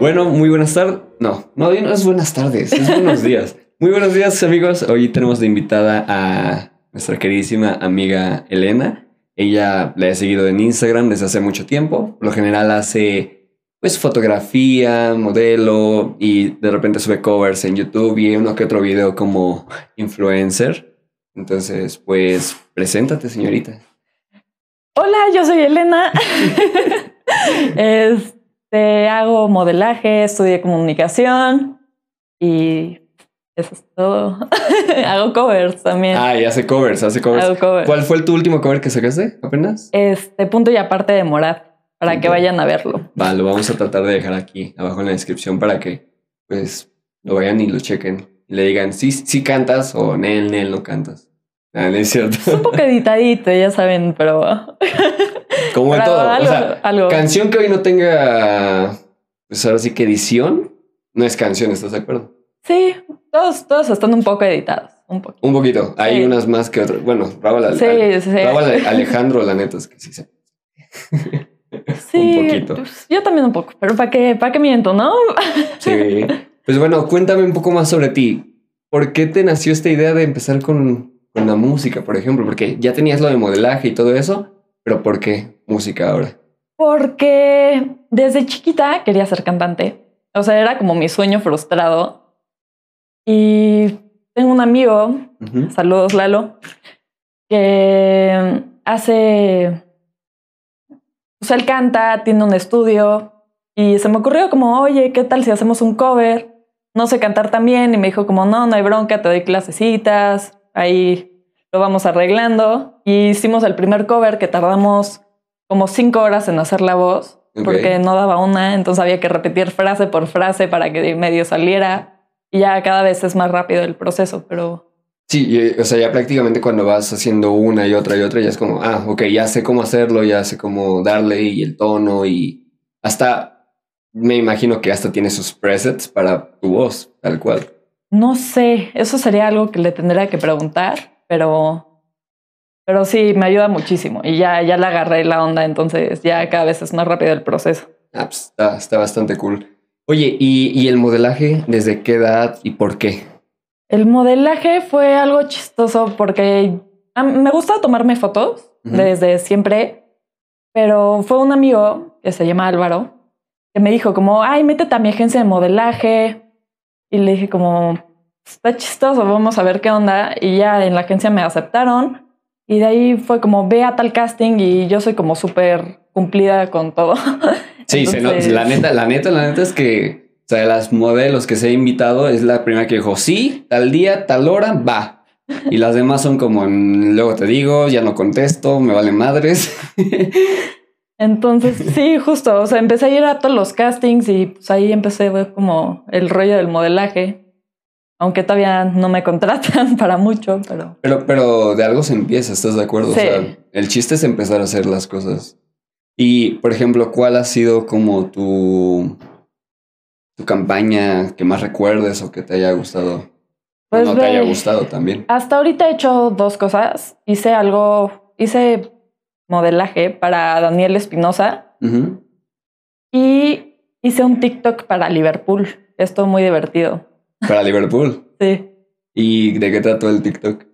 Bueno, muy buenas tardes. No, no, no es buenas tardes, es buenos días. Muy buenos días, amigos. Hoy tenemos de invitada a nuestra queridísima amiga Elena. Ella la he seguido en Instagram desde hace mucho tiempo. Por lo general hace pues fotografía, modelo y de repente sube covers en YouTube y uno que otro video como influencer. Entonces, pues, preséntate, señorita. Hola, yo soy Elena. este, hago modelaje, estudié comunicación y eso es todo. hago covers también. Ah, y hace covers, hace covers. Hago covers. ¿Cuál fue tu último cover que sacaste apenas? Este, punto y aparte de Morad, para que Punto. vayan a verlo. Va, lo vamos a tratar de dejar aquí abajo en la descripción para que pues lo vayan y lo chequen y le digan si sí, cantas o Nel, Nel, no cantas. Ah, no es cierto. Es un poco editadito, ya saben, pero Como en todo. algo, o sea, algo. canción que hoy no tenga, pues ahora sí que edición, no es canción, ¿estás de acuerdo? Sí, todos, todos están un poco editados. Un poco. Un poquito. Hay Sí. unas más que otras. Bueno, Raúl, Ale- Sí, Ale- sí. Raúl Ale- Alejandro, la neta es que sí se. Sí, un poquito. pues, yo también un poco, pero ¿para qué, para qué miento, no? Sí. Pues bueno, cuéntame un poco más sobre ti. ¿Por qué te nació esta idea de empezar con, con la música, por ejemplo? Porque ya tenías lo de modelaje y todo eso, pero ¿por qué música ahora? Porque desde chiquita quería ser cantante. O sea, era como mi sueño frustrado. Y tengo un amigo, saludos Lalo, que hace... Pues él canta, tiene un estudio y se me ocurrió como, oye, ¿qué tal si hacemos un cover? No sé cantar también y me dijo como, no, no hay bronca, te doy clasecitas, ahí lo vamos arreglando. Y hicimos el primer cover que tardamos como cinco horas en hacer la voz Ok. porque no daba una, entonces había que repetir frase por frase para que medio saliera y ya cada vez es más rápido el proceso, pero Sí, y, o sea, ya prácticamente cuando vas haciendo una y otra y otra, ya es como, ah, ok, ya sé cómo hacerlo, ya sé cómo darle y el tono y hasta, me imagino que hasta tiene sus presets para tu voz, tal cual. no sé, eso sería algo que le tendría que preguntar, pero pero sí me ayuda muchísimo y ya ya le agarré la onda, entonces ya cada vez es más rápido el proceso. Ah, pues está, está bastante cool. Oye, ¿y, ¿y el modelaje desde qué edad y por qué? El modelaje fue algo chistoso porque me gusta tomarme fotos desde siempre, pero fue un amigo que se llama Álvaro que me dijo como, ay, métete a mi agencia de modelaje. Y le dije como, está chistoso, vamos a ver qué onda. Y ya en la agencia me aceptaron. Y de ahí fue como, ve a tal casting y yo soy como súper cumplida con todo. Sí, se no- Entonces- la neta, la neta, la neta es que, o sea, de las modelos que se ha invitado, es la primera que dijo, sí, tal día, tal hora, va. Y las demás son como, "Mm, luego te digo, ya no contesto, me valen madres. Entonces, sí, justo, o sea, empecé a ir a todos los castings y pues ahí empecé como el rollo del modelaje, aunque todavía no me contratan para mucho, pero Pero, pero de algo se empieza, ¿estás de acuerdo? Sí. O sea, el chiste es empezar a hacer las cosas. Y, por ejemplo, ¿cuál ha sido como tu, tu campaña que más recuerdes o que te haya gustado? Pues o no te haya gustado también. hasta ahorita he hecho dos cosas. Hice algo, hice modelaje para Daniel Espinosa y hice un TikTok para Liverpool. Esto muy divertido. Para Liverpool. Sí. ¿Y de qué trató el TikTok?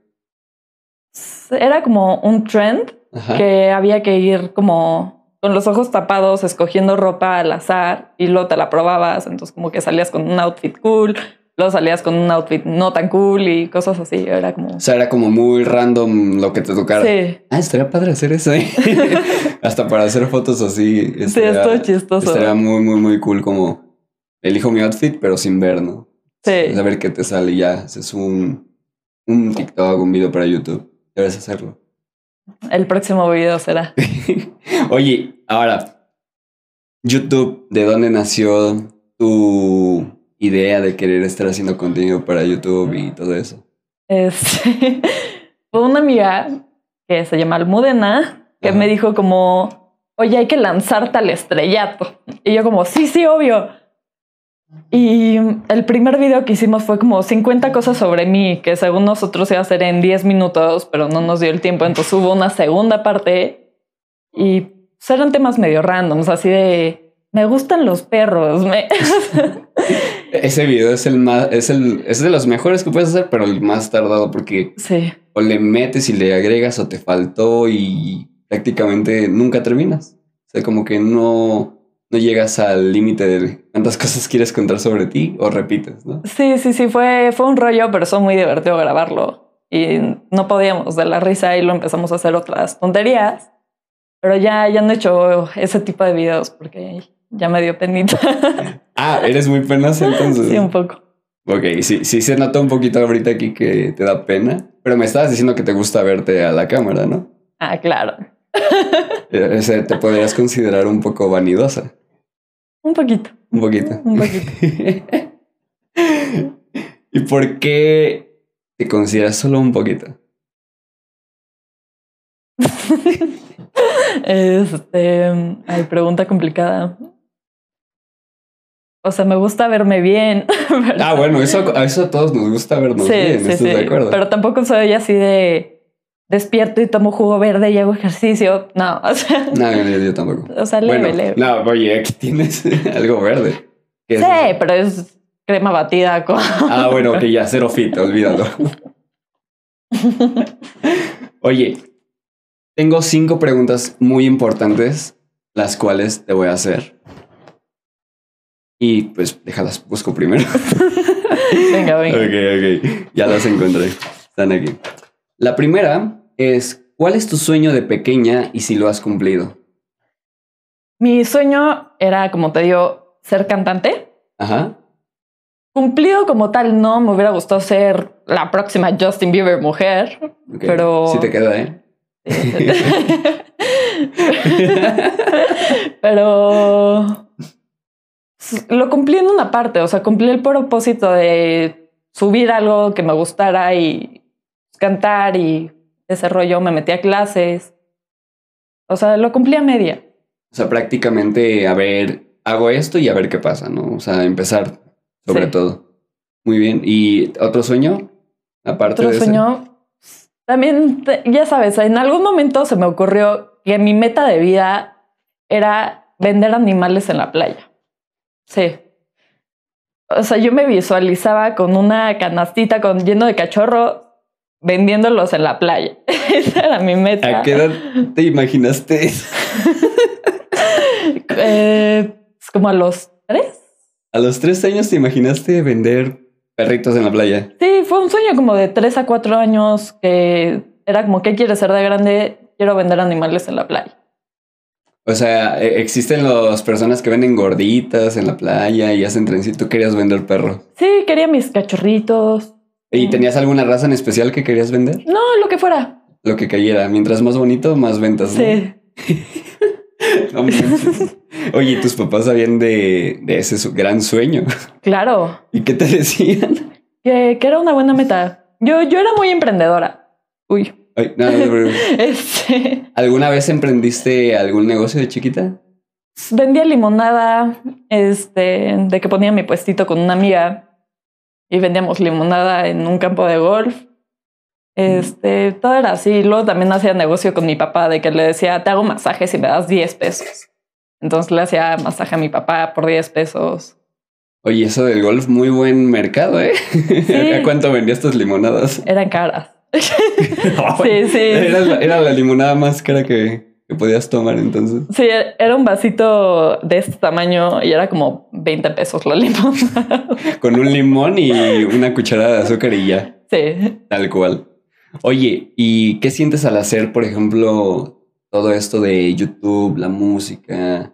Era como un trend Ajá. que había que ir como con los ojos tapados, escogiendo ropa al azar y luego te la probabas. Entonces, como que salías con un outfit cool, luego salías con un outfit no tan cool y cosas así. Era como. O sea, era como muy random lo que te tocara. Sí, Ah, estaría padre hacer eso, ¿eh? Hasta para hacer fotos así. sí, estaría- estuvo chistoso. Estaría muy, muy, muy cool como elijo mi outfit, pero sin ver, ¿no? Sí. A ver qué te sale ya. Haces un, un TikTok, un video para YouTube. Debes hacerlo. El próximo video será. Oye, ahora, YouTube, ¿de dónde nació tu idea de querer estar haciendo contenido para YouTube y todo eso? Este, fue una amiga que se llama Almudena que Ajá. me dijo como, oye, hay que lanzarte al estrellato. Y yo como, sí, sí, obvio. Y el primer video que hicimos fue como 50 cosas sobre mí, que según nosotros iba a ser en 10 minutos, pero no nos dio el tiempo. Entonces hubo una segunda parte y pues, eran temas medio randoms, así de me gustan los perros. Me... Ese video es el más, es el, es de los mejores que puedes hacer, pero el más tardado porque sí. o le metes y le agregas o te faltó y prácticamente nunca terminas. O sea, como que no, no llegas al límite de cuántas cosas quieres contar sobre ti o repites, ¿no? Sí, sí, sí, fue, fue un rollo, pero fue muy divertido grabarlo. Y no podíamos de la risa y lo empezamos a hacer otras tonterías. Pero ya, ya no he hecho ese tipo de videos porque ya me dio penita. Ah, eres muy penosa entonces. sí, un poco. Ok, sí, sí se nota un poquito ahorita aquí que te da pena, pero me estabas diciendo que te gusta verte a la cámara, ¿no? Ah, claro. Sea, te podrías considerar un poco vanidosa. Un poquito. Un poquito. Un poquito. ¿Y por qué te consideras solo un poquito? Este, hay pregunta complicada. O sea, me gusta verme bien. Ah, bueno, eso, a eso a todos nos gusta vernos sí, bien, sí, ¿estás sí. de acuerdo? Pero tampoco soy así de despierto y tomo jugo verde y hago ejercicio. No, o sea, No, yo, yo tampoco. o sea leve, bueno, leve. no, oye, aquí tienes algo verde. ¿Qué es sí, pero es crema batida con. Ah, bueno, que ya, cero fit, olvídalo. Oye, tengo cinco preguntas muy importantes, las cuales te voy a hacer. Y pues déjalas, busco primero. venga, venga. Ok, ok. Ya las encontré. Están aquí. La primera es, ¿cuál es tu sueño de pequeña y si lo has cumplido? Mi sueño era, como te digo, ser cantante. Ajá. Cumplido como tal, no me hubiera gustado ser la próxima Justin Bieber mujer. Pero- Sí te queda, ¿eh? Pero lo cumplí en una parte, o sea, cumplí el propósito de subir algo que me gustara y cantar y ese rollo, me metí a clases. O sea, lo cumplí a media. O sea, prácticamente, a ver, hago esto y a ver qué pasa, ¿no? O sea, empezar sobre Sí. todo. Muy bien. ¿Y otro sueño? Aparte Otro de ese? sueño, también, ya sabes, en algún momento se me ocurrió que mi meta de vida era vender animales en la playa. Sí. O sea, yo me visualizaba con una canastita con, lleno de cachorros vendiéndolos en la playa. Esa era mi meta. ¿A qué edad te imaginaste eso? Eh, es como a los tres. ¿A los tres años te imaginaste vender perritos en la playa? Sí, fue un sueño como de tres a cuatro años que era como, ¿qué quieres ser de grande? Quiero vender animales en la playa. O sea, e- existen las personas que venden gorditas en la playa y hacen trencito. Tú querías vender perro. Sí, quería mis cachorritos. ¿Y tenías alguna raza en especial que querías vender? No, lo que fuera. Lo que cayera. Mientras más bonito, más ventas. ¿no? Sí. No. Oye, tus papás sabían de, de ese gran sueño. Claro. ¿Y qué te decían? Que, que era una buena meta. Yo, yo era muy emprendedora. Uy. Ay, no, Este. ¿Alguna vez emprendiste algún negocio de chiquita? Vendía limonada. Este. De que ponía mi puestito con una amiga. Y vendíamos limonada en un campo de golf. Este, todo era así. Luego también hacía negocio con mi papá de que le decía, te hago masajes y me das 10 pesos. Entonces le hacía masaje a mi papá por 10 pesos. Oye, eso del golf, muy buen mercado, ¿eh? ¿A cuánto vendías tus limonadas? Eran caras. Sí, sí. Era la, era la limonada más cara que, que podías tomar entonces. Sí, era un vasito de este tamaño y era como 20 pesos la limonada. Con un limón y una cucharada de azúcar y ya, Sí. tal cual. Oye, ¿y qué sientes al hacer, por ejemplo, todo esto de YouTube, la música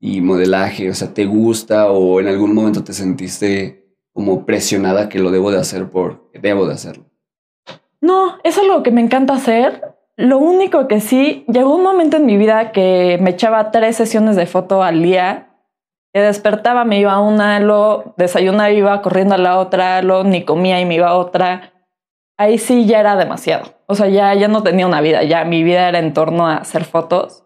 y modelaje? O sea, ¿te gusta o en algún momento te sentiste como presionada que lo debo de hacer porque debo de hacerlo? No, es algo que me encanta hacer. Lo único que sí, llegó un momento en mi vida que me echaba tres sesiones de foto al día. Que despertaba, me iba a una, lo desayunaba, iba corriendo a la otra, lo ni comía y me iba a otra. Ahí sí ya era demasiado. O sea, ya, ya no tenía una vida, ya mi vida era en torno a hacer fotos.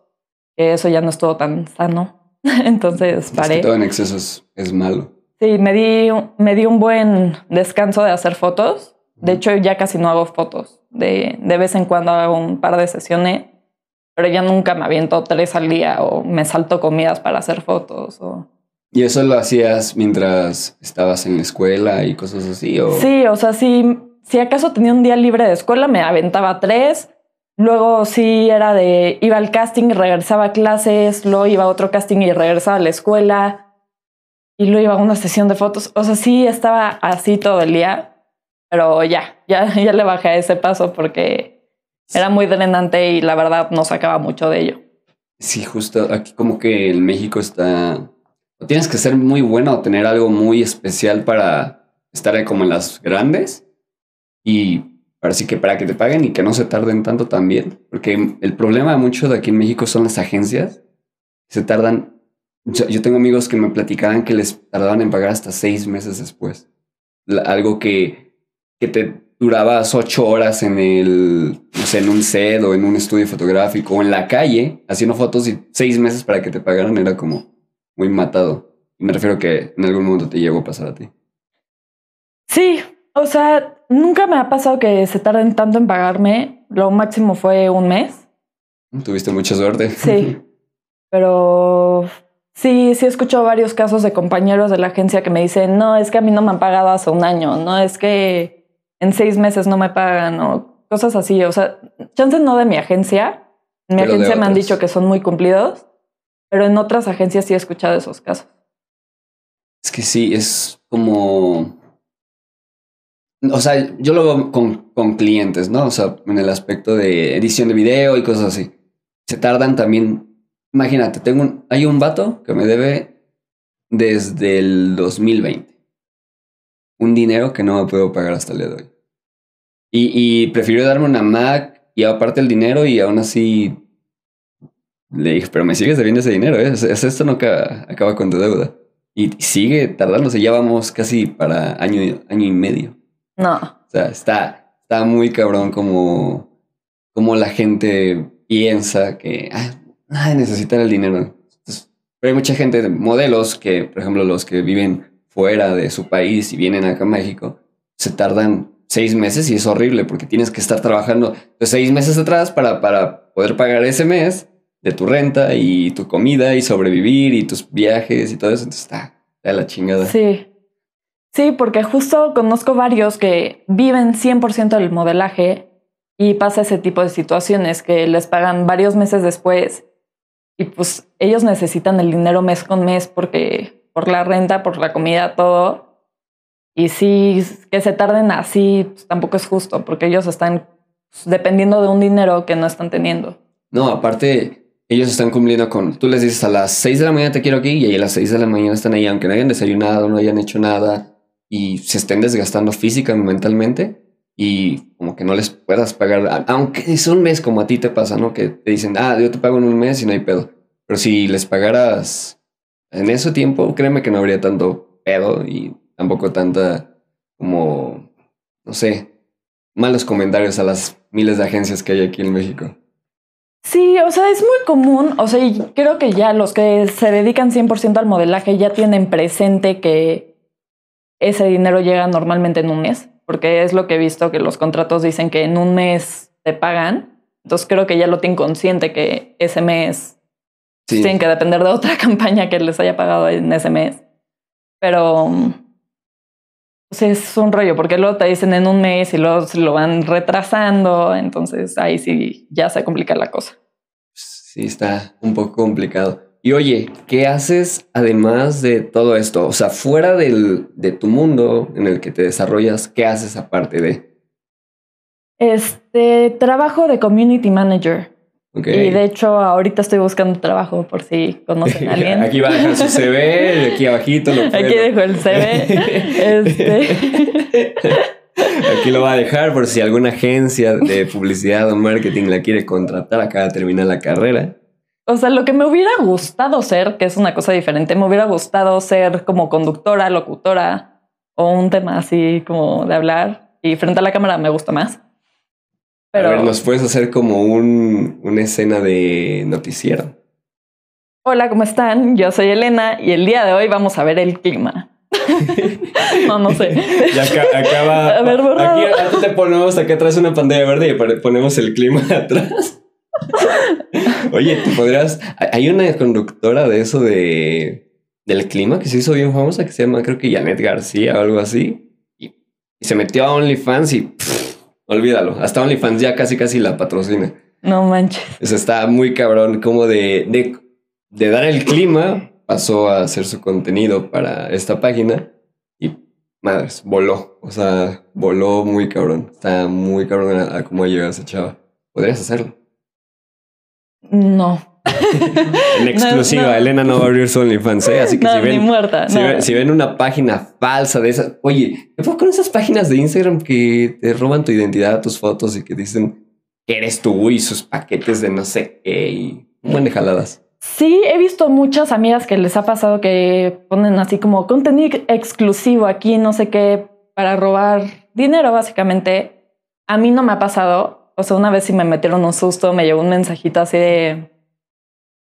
Eso ya no estuvo tan sano. Entonces Es que paré. todo en exceso es, es malo. Sí, me di, me di un buen descanso de hacer fotos. De hecho, ya casi no hago fotos. De, de vez en cuando hago un par de sesiones. pero ya nunca me aviento tres al día o me salto comidas para hacer fotos o... ¿Y eso lo hacías mientras estabas en la escuela y cosas así? ¿o? Sí, o sea, si, si acaso tenía un día libre de escuela, me aventaba tres. Luego sí era de, iba al casting y regresaba a clases, luego iba a otro casting y regresaba a la escuela, y luego iba a una sesión de fotos. O sea, sí estaba así todo el día, pero ya, ya, ya le bajé a ese paso porque era muy drenante y la verdad no sacaba mucho de ello. Sí, justo aquí como que en México está... Tienes que ser muy bueno o tener algo muy especial para estar como en las grandes y así que para que te paguen y que no se tarden tanto también. Porque el problema mucho de aquí en México son las agencias. Se tardan... Yo, tengo amigos que me platicaban que les tardaban en pagar hasta seis meses después. algo que, que te durabas ocho horas en el, no sé, en un set o en un estudio fotográfico o en la calle haciendo fotos y seis meses para que te pagaran era como muy matado. Me refiero que en algún momento te llegó a pasar a ti. Sí, o sea, nunca me ha pasado que se tarden tanto en pagarme. Lo máximo fue un mes. Tuviste mucha suerte. Sí, pero sí, sí he escuchado varios casos de compañeros de la agencia que me dicen, no, es que a mí no me han pagado hace un año, no, es que en seis meses no me pagan o cosas así. O sea, chances no de mi agencia. En mi agencia me han dicho que son muy cumplidos, pero en otras agencias sí he escuchado esos casos. Es que sí, es como... O sea, yo lo veo con, con clientes, ¿no? O sea, en el aspecto de edición de video y cosas así. Se tardan también... Imagínate, tengo un, hay un vato que me debe desde el 2020 un dinero que no me puedo pagar hasta el día de hoy. Y, y prefirió darme una Mac y aparte el dinero y aún así le dije, pero me sigues debiendo ese dinero, ¿eh? es, esto no acaba, acaba, con tu deuda. Y sigue tardándose, ya vamos casi para año, año y medio. No. O sea, está, está muy cabrón como, como la gente piensa que ah, necesitan el dinero. pero hay mucha gente, modelos que, por ejemplo, los que viven fuera de su país y vienen acá a México, se tardan seis meses y es horrible porque tienes que estar trabajando seis meses atrás para, para poder pagar ese mes de tu renta y tu comida y sobrevivir y tus viajes y todo eso. Entonces está de la chingada. Sí. Sí, porque justo conozco varios que viven 100% del modelaje y pasa ese tipo de situaciones que les pagan varios meses después y pues ellos necesitan el dinero mes con mes porque por la renta, por la comida, todo. Y sí, que se tarden así pues, tampoco es justo, porque ellos están pues, dependiendo de un dinero que no están teniendo. No, aparte, ellos están cumpliendo con, tú les dices a las 6 de la mañana te quiero aquí y a las 6 de la mañana están ahí, aunque no hayan desayunado, no hayan hecho nada y se estén desgastando física y mentalmente y como que no les puedas pagar, aunque es un mes como a ti te pasa, ¿no? Que te dicen, ah, yo te pago en un mes y no hay pedo. Pero si les pagaras en ese tiempo, créeme que no habría tanto pedo y tampoco tanta como, no sé, malos comentarios a las miles de agencias que hay aquí en México. Sí, o sea, es muy común, o sea, y creo que ya los que se dedican 100% al modelaje ya tienen presente que ese dinero llega normalmente en un mes, porque es lo que he visto que los contratos dicen que en un mes te pagan, entonces creo que ya lo tienen consciente que ese mes tienen que depender de otra campaña que les haya pagado en ese mes. Pero pues es un rollo, porque luego te dicen en un mes y luego se lo van retrasando, entonces ahí sí ya se complica la cosa. Sí, está un poco complicado. Y oye, ¿qué haces además de todo esto? O sea, fuera del, de tu mundo en el que te desarrollas, ¿qué haces aparte de? Este, trabajo de community manager. Y de hecho, ahorita estoy buscando trabajo por si conocen a alguien. aquí va a dejar su CV, aquí abajito lo Aquí dejo el CV. este. Aquí lo va a dejar por si alguna agencia de publicidad o marketing la quiere contratar, acaba de terminar la carrera. O sea, lo que me hubiera gustado ser, que es una cosa diferente, me hubiera gustado ser como conductora, locutora o un tema así como de hablar. Y frente a la cámara me gusta más. A ver, ¿nos puedes hacer como un, una escena de noticiero? Hola, ¿cómo están? Yo soy Elena y el día de hoy vamos a ver el clima. no, no sé. Y acá, acaba. A ver, Aquí, te ponemos acá atrás una pantalla verde y ponemos el clima atrás. Oye, ¿te podrías. Hay una conductora de eso de del clima que se hizo bien famosa que se llama, creo que Janet García o algo así. Y, se metió a OnlyFans y olvídalo. Hasta OnlyFans ya casi casi la patrocina. No manches. Eso está muy cabrón, como de, de, de dar el clima, pasó a hacer su contenido para esta página y madres, voló. O sea, voló muy cabrón. Está muy cabrón a, a cómo llega esa chava. Podrías hacerlo. No. En exclusiva, no. Elena no va a abrir su OnlyFans, ¿eh? Así que No, si, ven, ni muerta. si, ven, si ven una página falsa de esas, oye, ¿qué con esas páginas de Instagram que te roban tu identidad, tus fotos y que dicen que eres tú y sus paquetes de no sé qué y un buen de jaladas? Sí, he visto muchas amigas que les ha pasado que ponen así como contenido exclusivo aquí, no sé qué, para robar dinero, básicamente. A mí no me ha pasado. O sea, una vez sí me metieron un susto, me llegó un mensajito así de,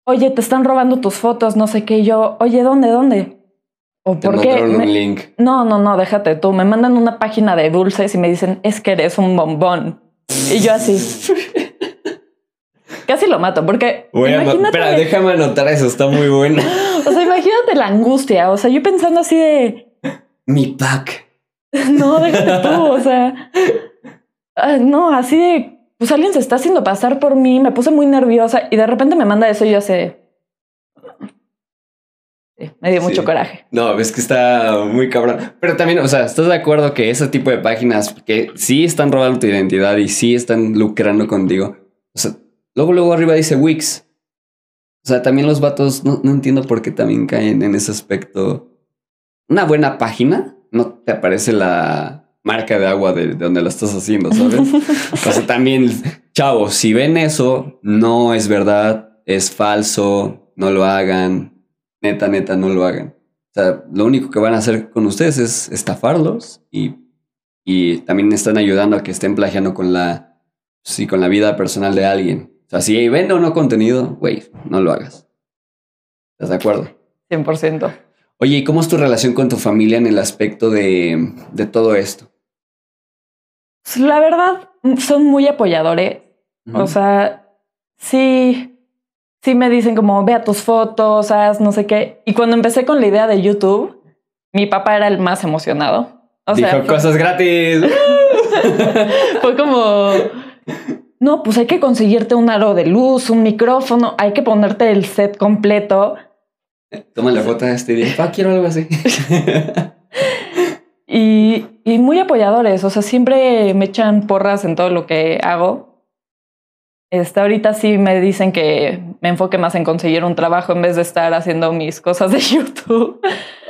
oye, te están robando tus fotos, no sé qué. Y yo, oye, ¿dónde, dónde? ¿O Te por qué? mandaron Me- un link. No, no, no, déjate tú. Me mandan una página de dulces y me dicen, es que eres un bombón. Y yo así. Casi lo mato, porque Voy imagínate, Espera, déjame anotar eso, está muy bueno. o sea, imagínate la angustia. O sea, yo pensando así de, Mi pack. no, déjate tú. O sea, ah, no, así de, pues alguien se está haciendo pasar por mí. Me puse muy nerviosa y de repente me manda eso y yo así. Sí, me dio Sí. mucho coraje. No, es que está muy cabrón. Pero también, o sea, ¿estás de acuerdo que ese tipo de páginas que sí están robando tu identidad y sí están lucrando contigo? O sea, luego, luego arriba dice Wix. O sea, también los vatos, no, no entiendo por qué también caen en ese aspecto. Una buena página, no te aparece la marca de agua de, de donde la estás haciendo, ¿sabes? o sea, también, chavos, si ven eso, no es verdad, es falso, no lo hagan. Neta, neta, no lo hagan. O sea, lo único que van a hacer con ustedes es estafarlos y, y también están ayudando a que estén plagiando con la, sí, con la vida personal de alguien. O sea, si vende o no contenido, güey, no lo hagas. ¿Estás de acuerdo? 100%. Oye, ¿y cómo es tu relación con tu familia en el aspecto de, de todo esto? Pues, La verdad, son muy apoyadores. O sea, sí, sí me dicen como, vea tus fotos, haz no sé qué. Y cuando empecé con la idea de YouTube, mi papá era el más emocionado. O Dijo sea, fue, cosas gratis. fue como, no, pues hay que conseguirte un aro de luz, un micrófono, hay que ponerte el set completo. Toma la foto de este día. Pa, quiero algo así. Y, y muy apoyadores, o sea, siempre me echan porras en todo lo que hago. Este, ahorita sí me dicen que me enfoque más en conseguir un trabajo en vez de estar haciendo mis cosas de YouTube.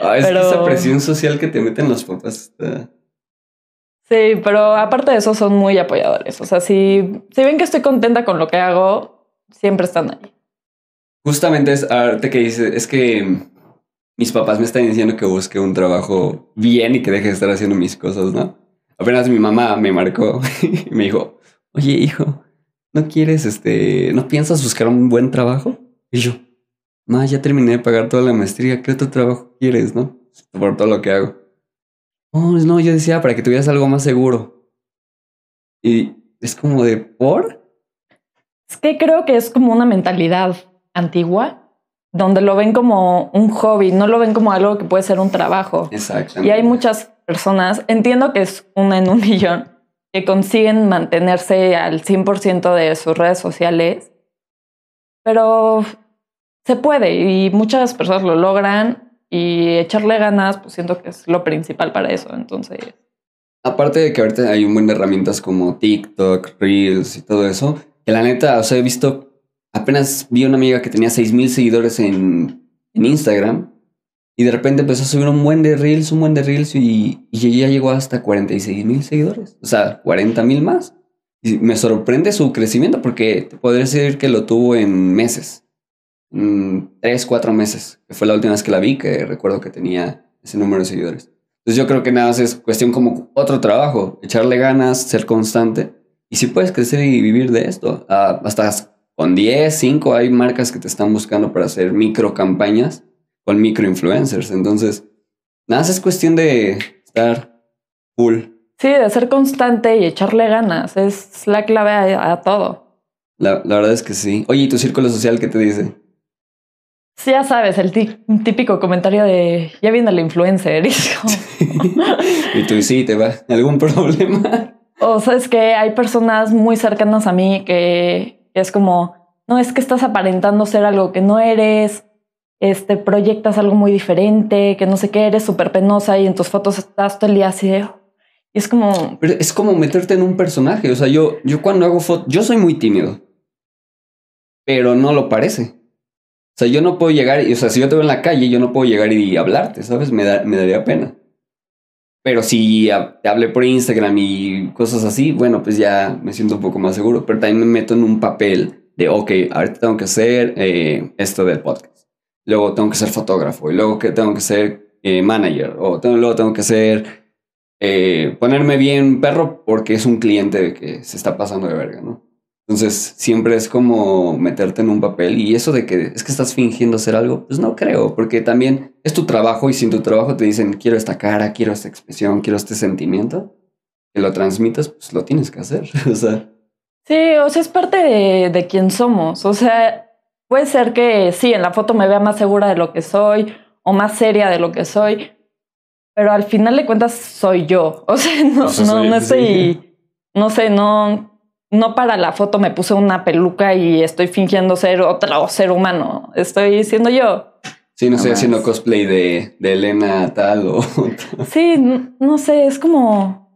Ah, es Pero- que esa presión social que te meten los papás está... Sí, pero aparte de eso son muy apoyadores. O sea, si, si ven que estoy contenta con lo que hago, siempre están ahí. Justamente es ahorita que dice, es que mis papás me están diciendo que busque un trabajo bien y que deje de estar haciendo mis cosas, ¿no? Apenas mi mamá me marcó y me dijo, oye, hijo, ¿no quieres, este, no piensas buscar un buen trabajo? Y yo, no, ya terminé de pagar toda la maestría, ¿qué otro trabajo quieres, no? Por todo lo que hago. Oh, no, yo decía para que tuvieras algo más seguro. Y es como de, ¿por? Es que creo que es como una mentalidad antigua, donde lo ven como un hobby, no lo ven como algo que puede ser un trabajo. Exactamente. Y hay muchas personas, entiendo que es una en un millón, que consiguen mantenerse al 100% de sus redes sociales, pero se puede y muchas personas lo logran y echarle ganas, pues siento que es lo principal para eso. Entonces, Aparte de que ahorita hay un buen de herramientas como TikTok, Reels y todo eso, que la neta, o sea, he visto, apenas vi una amiga que tenía 6000 seguidores en, en Instagram y de repente empezó a subir un buen de Reels, un buen de Reels y, ya llegó hasta 46 mil seguidores, o sea, 40 mil más. Y me sorprende su crecimiento porque te podría decir que lo tuvo en meses, en 3, 4 meses, fue la última vez que la vi, que recuerdo que tenía ese número de seguidores. Entonces yo creo que nada más es cuestión como otro trabajo, echarle ganas, ser constante. Y si puedes crecer y vivir de esto, ah, hasta con 10, 5 hay marcas que te están buscando para hacer micro campañas con micro influencers. Entonces, nada es cuestión de estar full. sí, de ser constante y echarle ganas es la clave a, a todo. La, la verdad es que sí. Oye, ¿y tu círculo social qué te dice? Sí, ya sabes, el tí- típico comentario de ya viene la influencer. y tú sí, te va. ¿Algún problema? O sea, es que hay personas muy cercanas a mí que es como, no es que estás aparentando ser algo que no eres, este, proyectas algo muy diferente, que no sé qué, eres súper penosa y en tus fotos estás todo el día así. Y es como, Pero es como meterte en un personaje. O sea, yo, yo cuando hago fotos, yo soy muy tímido. Pero no lo parece. O sea, yo no puedo llegar, y, o sea, si yo te veo en la calle, yo no puedo llegar y hablarte, ¿sabes? Me, da, me daría pena. Pero si te hablé por Instagram y cosas así, bueno, pues ya me siento un poco más seguro. Pero también me meto en un papel de, ok, ahorita tengo que hacer eh, esto del podcast. Luego tengo que ser fotógrafo. Y luego que tengo que ser eh, manager. O luego tengo que ser eh, ponerme bien perro porque es un cliente que se está pasando de verga, ¿no? Entonces siempre es como meterte en un papel y eso de que es que estás fingiendo hacer algo, pues no creo, porque también es tu trabajo y si en tu trabajo te dicen quiero esta cara, quiero esta expresión, quiero este sentimiento, que lo transmitas, pues lo tienes que hacer. o sea, sí, o sea, es parte de, de quién somos. O sea, puede ser que sí, en la foto me vea más segura de lo que soy o más seria de lo que soy, pero al final de cuentas soy yo. O sea, no, O sea, no, soy- no sí. estoy, no sé, no, no para la foto me puse una peluca y estoy fingiendo ser otro ser humano. Estoy siendo yo. si no estoy haciendo cosplay de, de Elena tal o... Sí, no sé, es como.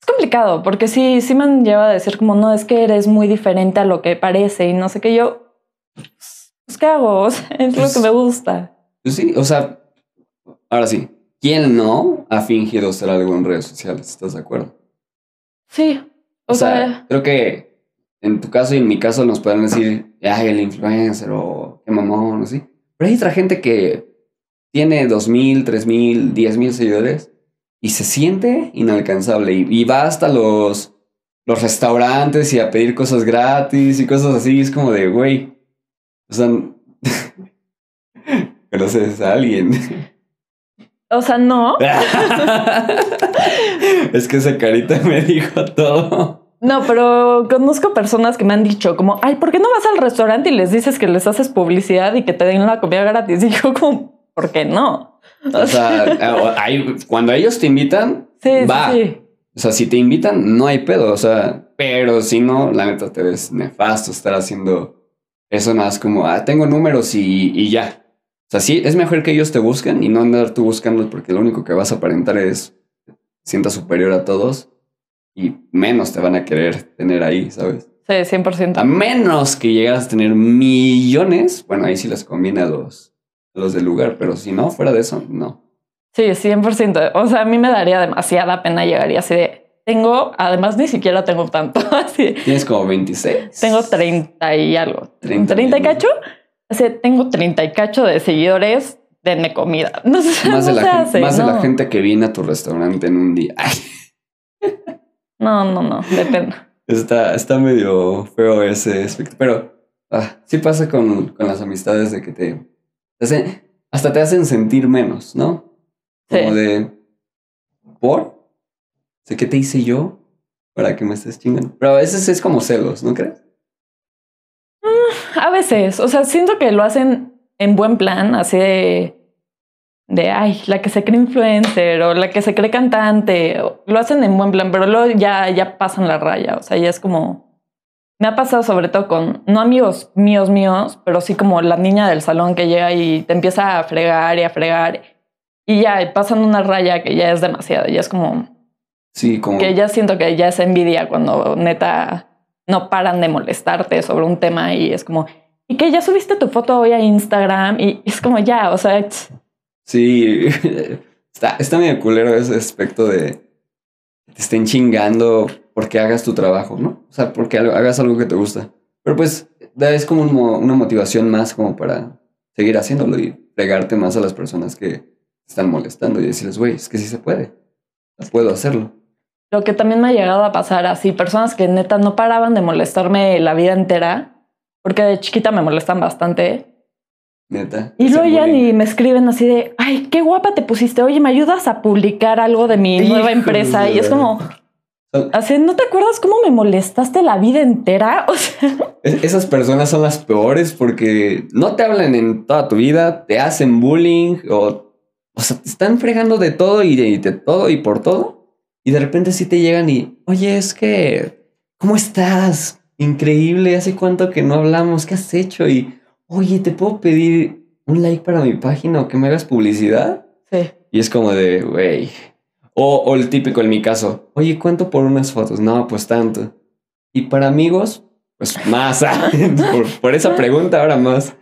Es complicado, porque sí, sí me han llevado a decir como no, es que eres muy diferente a lo que parece y no sé qué yo. Pues, ¿qué hago? O sea, es Pues- lo que me gusta. Pues sí, o sea, ahora sí, ¿quién no ha fingido ser algo en redes sociales? ¿Estás de acuerdo? Sí. O, O sea, sea, creo que en tu caso y en mi caso nos pueden decir, ay, el influencer o qué mamón, así. Pero hay otra gente que tiene dos mil, tres mil, diez mil seguidores y se siente inalcanzable y, y va hasta los, los restaurantes y a pedir cosas gratis y cosas así. Es como de, güey, o sea, conoces a alguien. o sea, no. es que esa carita me dijo todo. No, pero conozco personas que me han dicho como, ay, ¿por qué no vas al restaurante y les dices que les haces publicidad y que te den la comida gratis? Y yo como, ¿por qué no? O sea, hay- cuando ellos te invitan, Sí, sí, va. sí. O sea, si te invitan, no hay pedo. O sea, pero si no, la neta te ves nefasto estar haciendo eso nada más como, ah, tengo números y, y ya. O sea, sí, es mejor que ellos te busquen y no andar tú buscando porque lo único que vas a aparentar es sienta superior a todos y menos te van a querer tener ahí, ¿sabes? Sí, 100%. A menos que llegaras a tener millones, bueno, ahí sí les conviene a los, a los del lugar, pero si no, fuera de eso, no. Sí, 100%. O sea, a mí me daría demasiada pena llegar y así de, tengo, además ni siquiera tengo tanto, así, de, Tienes como 26. tengo 30 y algo. 30 30, y cacho. De, tengo 30 y cacho de seguidores, denme comida. No sé, Más, de no la, se gen- hace, más de la gente que viene a tu restaurante en un día. No, no, no, de pena. está, está medio feo ese aspecto. Pero ah, sí pasa con, con las amistades de que te, te hacen- hasta te hacen sentir menos, ¿no? Como Sí. de ¿por? ¿Sé qué te hice yo para que me estés chingando? Pero a veces es como celos, ¿no crees? A veces, o sea, siento que lo hacen en buen plan, así de, de, ay, la que se cree influencer o la que se cree cantante, lo hacen en buen plan, pero luego ya, ya pasan la raya, o sea, ya es como, me ha pasado sobre todo con, no amigos míos míos, pero sí como la niña del salón que llega y te empieza a fregar y a fregar y ya pasan una raya que ya es demasiado, ya es como, Sí, como... que ya siento que ya es envidia cuando neta no paran de molestarte sobre un tema y es como, y que ya subiste tu foto hoy a Instagram y es como ya, o sea, Sí, está, está medio culero ese aspecto de te estén chingando porque hagas tu trabajo, ¿no? O sea, porque hagas algo que te gusta. Pero pues es como un mo- una motivación más como para seguir haciéndolo y pegarte más a las personas que te están molestando y decirles, güey, es que sí se puede. Puedo hacerlo. Lo que también me ha llegado a pasar así, personas que neta no paraban de molestarme la vida entera, porque de chiquita me molestan bastante. Neta. Y luego ya ni me escriben así de, ay, qué guapa te pusiste, oye, ¿me ayudas a publicar algo de mi nueva empresa? Y es como, Así, ¿no te acuerdas cómo me molestaste la vida entera? O sea, esas personas son las peores porque no te hablan en toda tu vida, te hacen bullying o, o sea, te están fregando de todo y de, de todo y por todo. Y de repente sí te llegan y, oye, es que, ¿cómo estás? Increíble, ¿hace cuánto que no hablamos? ¿Qué has hecho? Y, oye, ¿te puedo pedir un like para mi página o que me hagas publicidad? sí. Y es como de, güey. O, o el típico en mi caso, oye, ¿cuánto por unas fotos? No, pues tanto. Y para amigos, pues más. por, por esa pregunta, ahora más.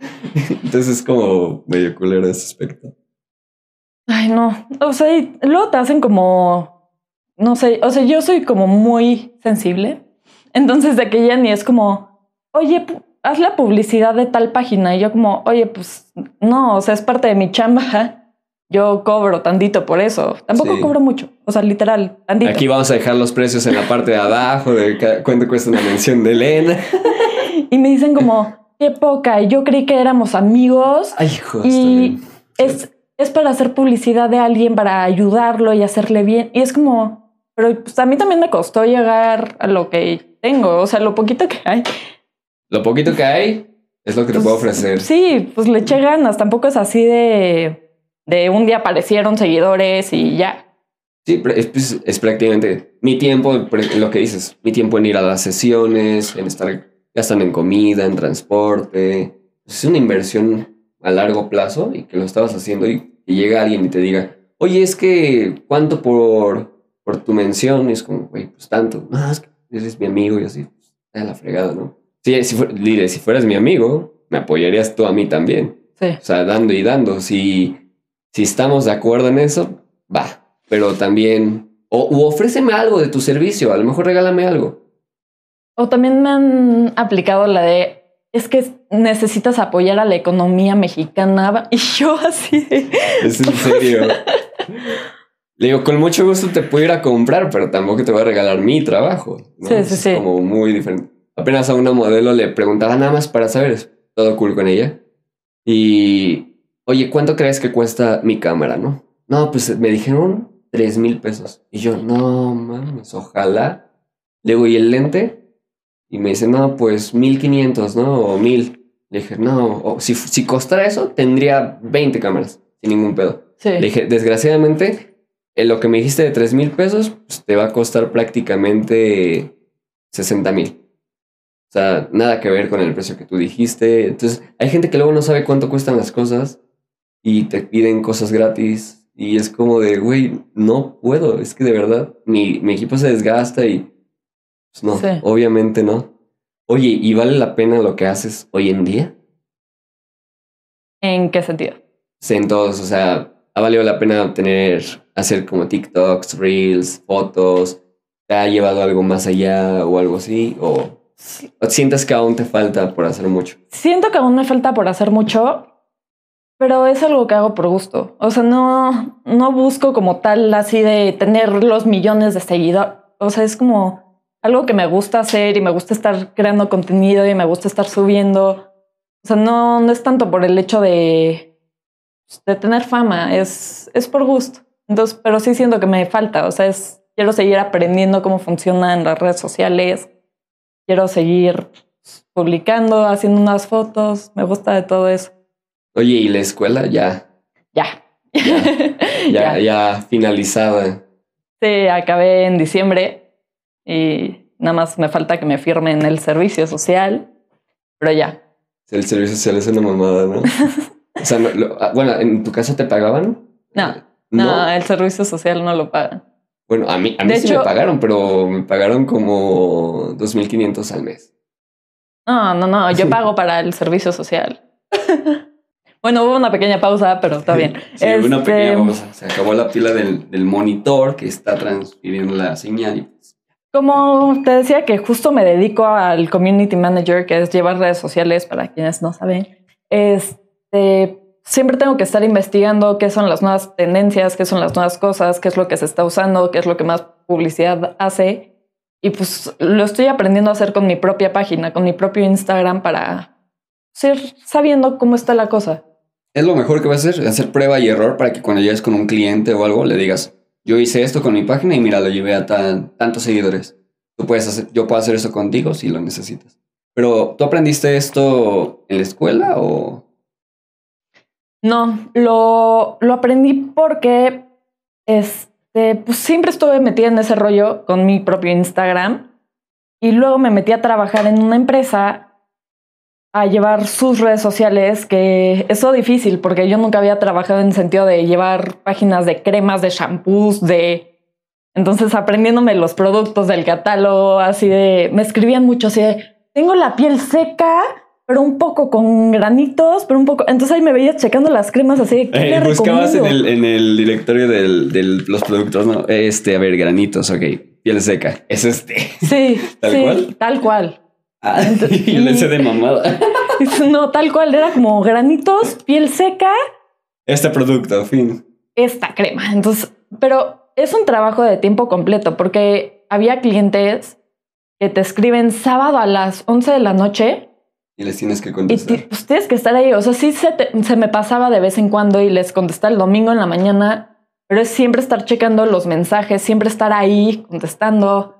Entonces es como medio culero ese aspecto. Ay, no. O sea, y luego te hacen como, no sé, o sea, yo soy como muy sensible. Entonces de que ni es como, oye, haz la publicidad de tal página. Y yo como, oye, pues no, o sea, es parte de mi chamba. Yo cobro tantito por eso. Tampoco Sí. cobro mucho. O sea, literal, tantito. Aquí vamos a dejar los precios en la parte de abajo de cuánto cuesta una mención de Elena. Y me dicen como, qué poca. Y yo creí que éramos amigos. Ay, hijos. y es, es para hacer publicidad de alguien, para ayudarlo y hacerle bien. Y es como, pero pues a mí también me costó llegar a lo que tengo, o sea, lo poquito que hay. Lo poquito que hay es lo que te puedo ofrecer. Sí, pues le eché ganas, tampoco es así de, de un día aparecieron seguidores y ya. Sí, es, pues, es prácticamente mi tiempo, lo que dices, mi tiempo en ir a las sesiones, en estar gastando en comida, en transporte. Es una inversión a largo plazo y que lo estabas haciendo y, y llega alguien y te diga, oye, es que, ¿cuánto por, por tu mención? Y es como, güey, pues tanto. No, es que eres mi amigo y así, pues, la fregada, ¿no? Sí, si, fu- dile, si fueras mi amigo, me apoyarías tú a mí también. Sí. O sea, dando y dando. Si, si estamos de acuerdo en eso, va. Pero también, o u ofréceme algo de tu servicio, a lo mejor regálame algo. O también me han aplicado la de, es que necesitas apoyar a la economía mexicana. Y yo así de, Es en serio. Le digo, con mucho gusto te puedo ir a comprar, pero tampoco te voy a regalar mi trabajo. ¿no? Sí, sí, Es sí. como muy diferente. Apenas a una modelo le preguntaba nada más para saber, es todo cool con ella. Y, oye, ¿cuánto crees que cuesta mi cámara, no? No, pues me dijeron tres mil pesos. Y yo, no mames, ojalá. Le digo, ¿y el lente? Y me dice, no, pues mil quinientos, ¿no? O mil. Le dije, no, o si, si costara eso, tendría 20 cámaras, sin ningún pedo. sí. Le dije, desgraciadamente, en lo que me dijiste de 3 mil pesos, pues, te va a costar prácticamente 60 mil. O sea, nada que ver con el precio que tú dijiste. Entonces, hay gente que luego no sabe cuánto cuestan las cosas y te piden cosas gratis. Y es como de, güey, no puedo. Es que de verdad, mi, mi equipo se desgasta y... Pues no, Sí. obviamente no. Oye, ¿y vale la pena lo que haces hoy en día? ¿En qué sentido? Sí, en todos, o sea, ha valido la pena tener, hacer como TikToks, Reels, fotos, ¿te ha llevado algo más allá o algo así? ¿O, o sientes que aún te falta por hacer mucho? Siento que aún me falta por hacer mucho, pero es algo que hago por gusto. O sea, no, no busco como tal así de tener los millones de seguidores. O sea, es como algo que me gusta hacer y me gusta estar creando contenido y me gusta estar subiendo. O sea, no, no es tanto por el hecho de, de tener fama, es, es por gusto. Entonces, pero sí siento que me falta. O sea, es, quiero seguir aprendiendo cómo funcionan las redes sociales. Quiero seguir publicando, haciendo unas fotos. Me gusta de todo eso. Oye, ¿y la escuela ya, Ya. ya, ya finalizada? Sí, acabé en diciembre y nada más me falta que me firmen el servicio social, pero ya. El servicio social es una mamada, ¿no? O sea, no- lo- ah, bueno, ¿en tu casa te pagaban? No, no, el servicio social no lo pagan. Bueno, a mí, a mí De sí hecho- me pagaron, pero me pagaron como 2.500 al mes. No, no, no, yo pago para el servicio social. bueno, hubo una pequeña pausa, pero está bien. Sí, una Este, pequeña pausa. Se acabó la pila del, del monitor que está transfiriendo la señal. y pues, Como te decía que justo me dedico al community manager, que es llevar redes sociales para quienes no saben. Este, siempre tengo que estar investigando qué son las nuevas tendencias, qué son las nuevas cosas, qué es lo que se está usando, qué es lo que más publicidad hace. Y pues lo estoy aprendiendo a hacer con mi propia página, con mi propio Instagram para ir sabiendo cómo está la cosa. Es lo mejor que vas a hacer, hacer prueba y error para que cuando llegues con un cliente o algo le digas, yo hice esto con mi página y mira, lo llevé a tan, tantos seguidores. Tú puedes hacer, yo puedo hacer eso contigo si lo necesitas. Pero, ¿tú aprendiste esto en la escuela o...? No, lo, lo aprendí porque este, pues siempre estuve metida en ese rollo con mi propio Instagram y luego me metí a trabajar en una empresa a llevar sus redes sociales, que eso difícil porque yo nunca había trabajado en sentido de llevar páginas de cremas, de shampoos, de... Entonces aprendiéndome los productos del catálogo, así de... Me escribían mucho así de, tengo la piel seca, pero un poco con granitos, pero un poco... Entonces ahí me veía checando las cremas así. ¿qué eh, buscabas en el, en el, directorio de los productos, ¿no? Este, a ver, granitos, ok. Piel seca. Es este. Sí. ¿Tal sí, cual? Tal cual. Ah, y le de mamada. No, tal cual, era como granitos, piel seca. Este producto, fin. Esta crema. Entonces, pero es un trabajo de tiempo completo porque había clientes que te escriben sábado a las 11 de la noche. Y les tienes que contestar. Y pues tienes que estar ahí. O sea, sí se, se me pasaba de vez en cuando y les contestaba el domingo en la mañana, pero es siempre estar checando los mensajes, siempre estar ahí contestando.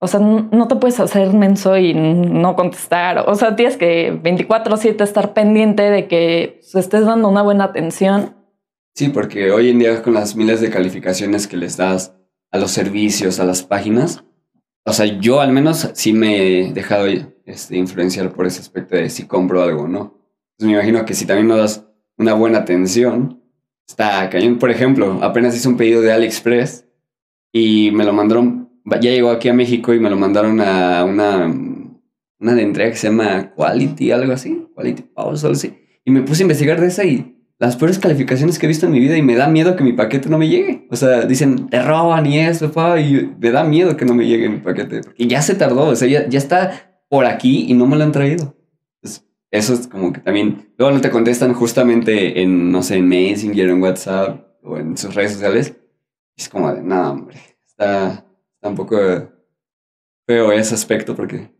O sea, no te puedes hacer menso y no contestar. O sea, tienes que 24/7 estar pendiente de que estés dando una buena atención. Sí, porque hoy en día con las miles de calificaciones que les das a los servicios, a las páginas, o sea, yo al menos sí me he dejado este, influenciar por ese aspecto de si compro algo o no. Entonces me imagino que si también no das una buena atención, está cañón. Por ejemplo, apenas hice un pedido de AliExpress y me lo mandaron ya llegó aquí a México y me lo mandaron a una, una de entrega que se llama Quality, algo así, Quality Pause, algo así. Y me puse a investigar de esa y las peores calificaciones que he visto en mi vida y me da miedo que mi paquete no me llegue. O sea, dicen, te roban y eso, pa, y me da miedo que no me llegue mi paquete. Porque ya se tardó, o sea, ya, ya está por aquí y no me lo han traído. eso es como que también, luego no te contestan justamente en, no sé, en Messenger, en WhatsApp o en sus redes sociales. Es como de, nada, hombre, está, tampoco veo ese aspecto porque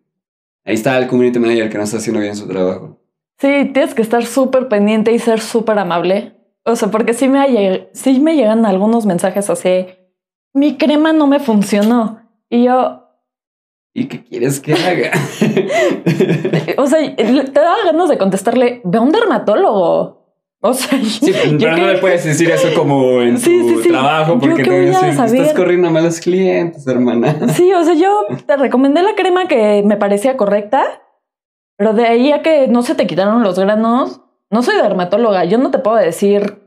ahí está el community manager que no está haciendo bien su trabajo. Sí, tienes que estar súper pendiente y ser súper amable. O sea, porque sí sí me llegan algunos mensajes así, mi crema no me funcionó. Y yo... ¿Y qué quieres que haga? o sea, te da ganas de contestarle, ve a un dermatólogo. O sea, sí, pero no le puedes decir eso como en tu trabajo porque te estás corriendo a malos clientes, hermana. Sí, o sea, yo te recomendé la crema que me parecía correcta, pero de ahí a que no se te quitaron los granos, no soy dermatóloga, yo no te puedo decir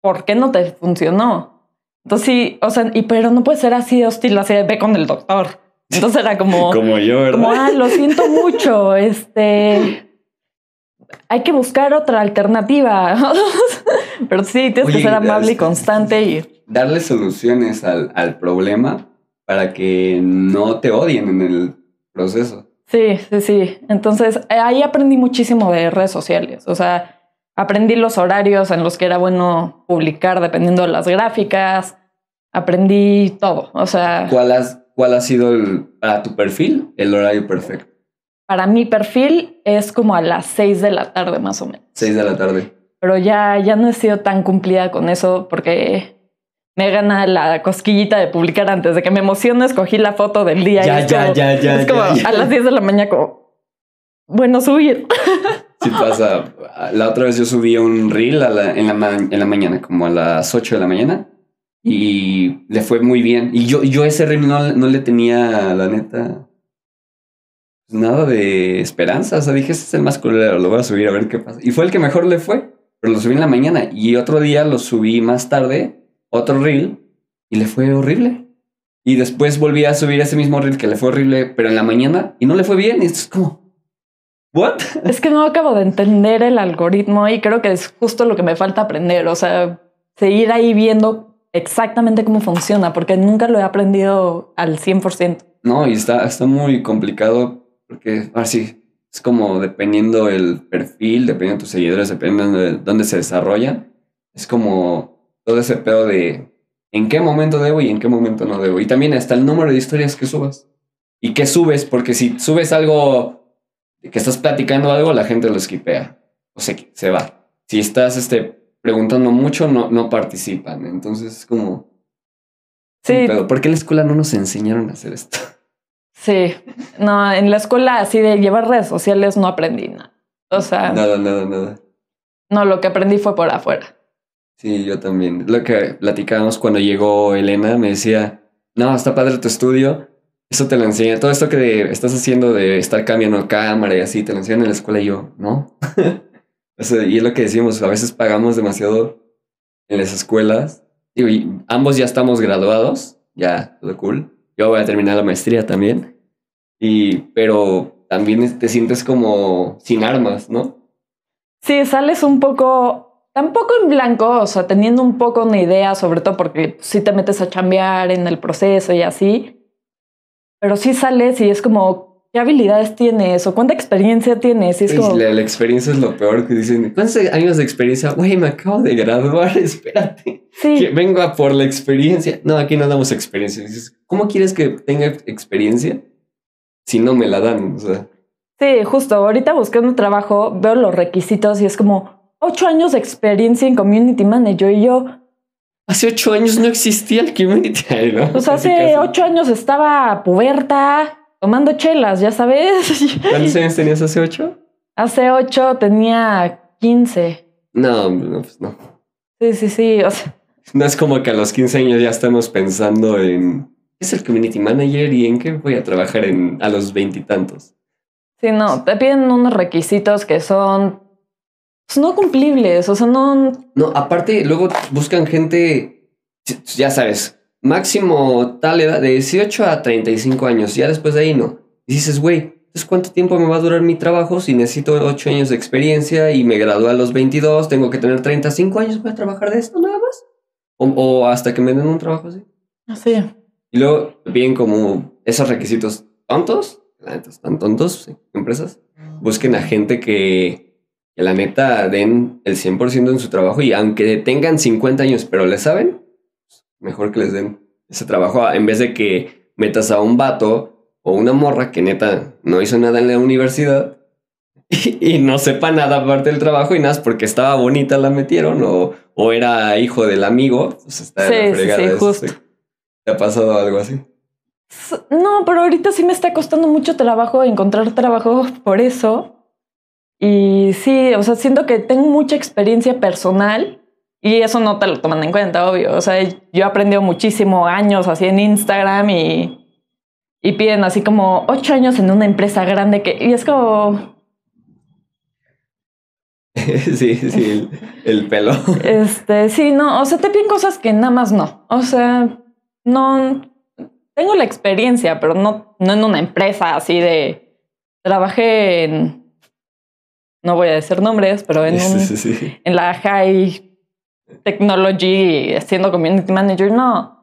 por qué no te funcionó. Entonces sí, o sea, y pero no puede ser así hostil, así de ve con el doctor. Entonces era como como yo, ¿verdad? Como, ah, lo siento mucho, este hay que buscar otra alternativa. Pero sí, tienes que ser amable y constante y darle soluciones al, al, problema para que no te odien en el proceso. Sí, sí, sí. Entonces eh, ahí aprendí muchísimo de redes sociales. O sea, aprendí los horarios en los que era bueno publicar dependiendo de las gráficas. Aprendí todo. O sea, ¿cuál, cuál ha sido el, para tu perfil el horario perfecto? Para mi perfil es como a las 6 de la tarde más o menos. 6 de la tarde. Pero ya, ya no he sido tan cumplida con eso porque me gana la cosquillita de publicar antes de que me emocione. Escogí la foto del día. Ya, ya, ya, ya. Es como a las 10 de la mañana como, bueno, subir. Sí pasa. La otra vez yo subí un reel en, la en la mañana, como a las 8 de la mañana. Y le fue muy bien. Y yo, yo ese reel no, no le tenía, la neta, nada de esperanza. O sea, dije, este es el más culero, lo voy a subir a ver qué pasa. Y fue el que mejor le fue, pero lo subí en la mañana. Y otro día lo subí más tarde, otro reel, y le fue horrible. Y después volví a subir ese mismo reel que le fue horrible, pero en la mañana, y no le fue bien. Y es como, ¿what? Es que no acabo de entender el algoritmo y creo que es justo lo que me falta aprender. O sea, seguir ahí viendo exactamente cómo funciona, porque nunca lo he aprendido al 100%. No, y está, está muy complicado porque así es como dependiendo el perfil, dependiendo de tus seguidores, dependiendo de dónde se desarrolla, es como todo ese pedo de en qué momento debo y en qué momento no debo. Y también hasta el número de historias que subas. Y qué subes, porque si subes algo que estás platicando algo, la gente lo esquipea o se, se va. Si estás este, preguntando mucho, no, no participan. Entonces es como Sí, Pero ¿por qué en la escuela no nos enseñaron a hacer esto? sí. No, en la escuela así de llevar redes sociales no aprendí nada. O sea, Nada, nada, nada. no, lo que aprendí fue por afuera. Sí, yo también. Lo que platicábamos cuando llegó Elena, me decía, no, está padre tu estudio, eso te lo enseña, todo esto que estás haciendo de estar cambiando cámara y así, te lo enseñan en la escuela y yo, ¿no? Y es lo que decimos, a veces pagamos demasiado en las escuelas. Y ambos ya estamos graduados, ya, todo cool. Yo voy a terminar la maestría también. Y, pero también te sientes como sin armas, ¿no? Sí, sales un poco, tampoco en blanco, o sea, teniendo un poco una idea, sobre todo porque si te metes a chambear en el proceso y así, pero sí sales y es como, ¿qué habilidades tienes o cuánta experiencia tienes? Es Pues, como, la, la experiencia es lo peor que dicen. ¿Cuántos años de experiencia? Güey, me acabo de graduar, espérate. Que sí, vengo a por la experiencia. No, aquí no damos experiencia. Dices, ¿cómo quieres que tenga experiencia si no me la dan? O sea, sí, justo, ahorita buscando trabajo, veo los requisitos y es como, ocho años de experiencia en Community Manager y yo, hace ocho años no existía el community. ¿no? pues hace ocho años estaba puberta, tomando chelas, ya sabes. ¿Cuántos años tenías hace ocho? hace ocho tenía 15. No, no, pues no. Sí, sí, sí, o sea. No es como que a los 15 años ya estamos pensando en ¿qué es el community manager y en qué voy a trabajar en, a los veintitantos. Sí, no, te piden unos requisitos que son pues, no cumplibles, o sea, no... No, aparte, luego buscan gente, ya sabes, máximo tal edad, de 18 a 35 años, ya después de ahí no. Y dices, güey, entonces ¿cuánto tiempo me va a durar mi trabajo si necesito 8 años de experiencia y me gradué a los 22, tengo que tener 35 años para trabajar de esto nada más? O, o hasta que me den un trabajo así. Sí, Y luego bien como esos requisitos tontos, la neta están tontos, sí, empresas, busquen a gente que, que la neta den el 100% en su trabajo y aunque tengan 50 años pero le saben, mejor que les den ese trabajo en vez de que metas a un vato o una morra que neta no hizo nada en la universidad y, y no sepa nada aparte del trabajo y nada, porque estaba bonita la metieron o, o era hijo del amigo, pues está Sí, la sí, justo. ¿Te ha pasado algo así? No, pero ahorita sí me está costando mucho trabajo encontrar trabajo por eso. Y sí, o sea, siento que tengo mucha experiencia personal y eso no te lo toman en cuenta, obvio. O sea, yo he aprendido muchísimo años así en Instagram y, y piden así como ocho años en una empresa grande que, y es como, sí, sí, el, el pelo. Este, sí, no, o sea, te piden cosas que nada más no. O sea, no tengo la experiencia, pero no, no en una empresa así de trabajé en no voy a decir nombres, pero en, un- Sí, sí, sí. en la high technology siendo community manager, no.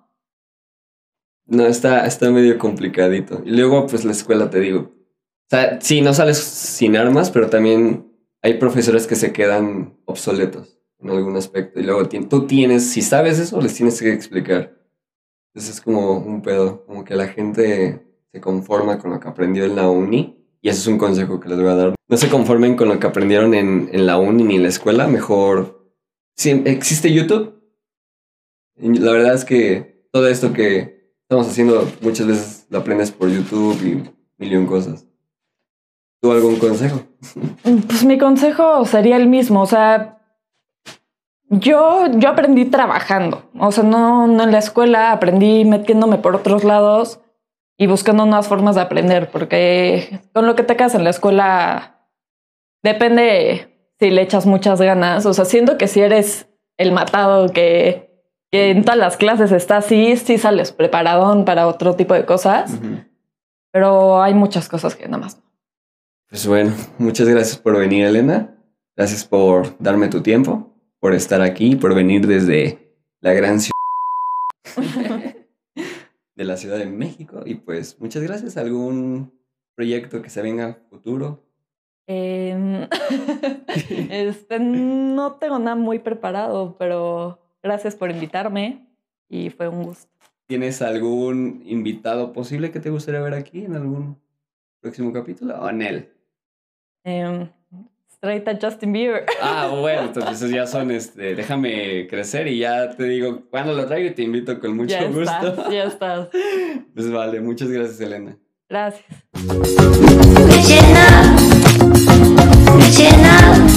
No, está, está medio complicadito. Y luego, pues la escuela, te digo. O sea, sí, no sales sin armas, pero también hay profesores que se quedan obsoletos en algún aspecto. Y luego tú tienes, si sabes eso, les tienes que explicar. Entonces es como un pedo, como que la gente se conforma con lo que aprendió en la uni. Y ese es un consejo que les voy a dar. No se conformen con lo que aprendieron en, en la uni ni en la escuela. Mejor, sí, existe YouTube. La verdad es que todo esto que estamos haciendo muchas veces lo aprendes por YouTube y mil y un cosas. ¿Tú algún consejo? Pues mi consejo sería el mismo, o sea, yo, yo aprendí trabajando, o sea, no, no en la escuela, aprendí metiéndome por otros lados y buscando nuevas formas de aprender, porque con lo que te quedas en la escuela depende si le echas muchas ganas, o sea, siento que si eres el matado que, que en todas las clases está así, sí sales preparadón para otro tipo de cosas, pero hay muchas cosas que nada más. no. Pues bueno, muchas gracias por venir, Elena. Gracias por darme tu tiempo, por estar aquí, por venir desde la gran ciudad de la Ciudad de México. Y pues muchas gracias. ¿Algún proyecto que se venga futuro? Em, este, no tengo nada muy preparado, pero gracias por invitarme y fue un gusto. ¿Tienes algún invitado posible que te gustaría ver aquí en algún próximo capítulo? ¿O en él? Em, Straight a Justin Bieber. Ah, bueno, entonces ya son, este, déjame crecer y ya te digo cuándo lo traigo y te invito con mucho ya gusto. Estás, ya estás. Pues vale, muchas gracias, Elena. Gracias. reaching out.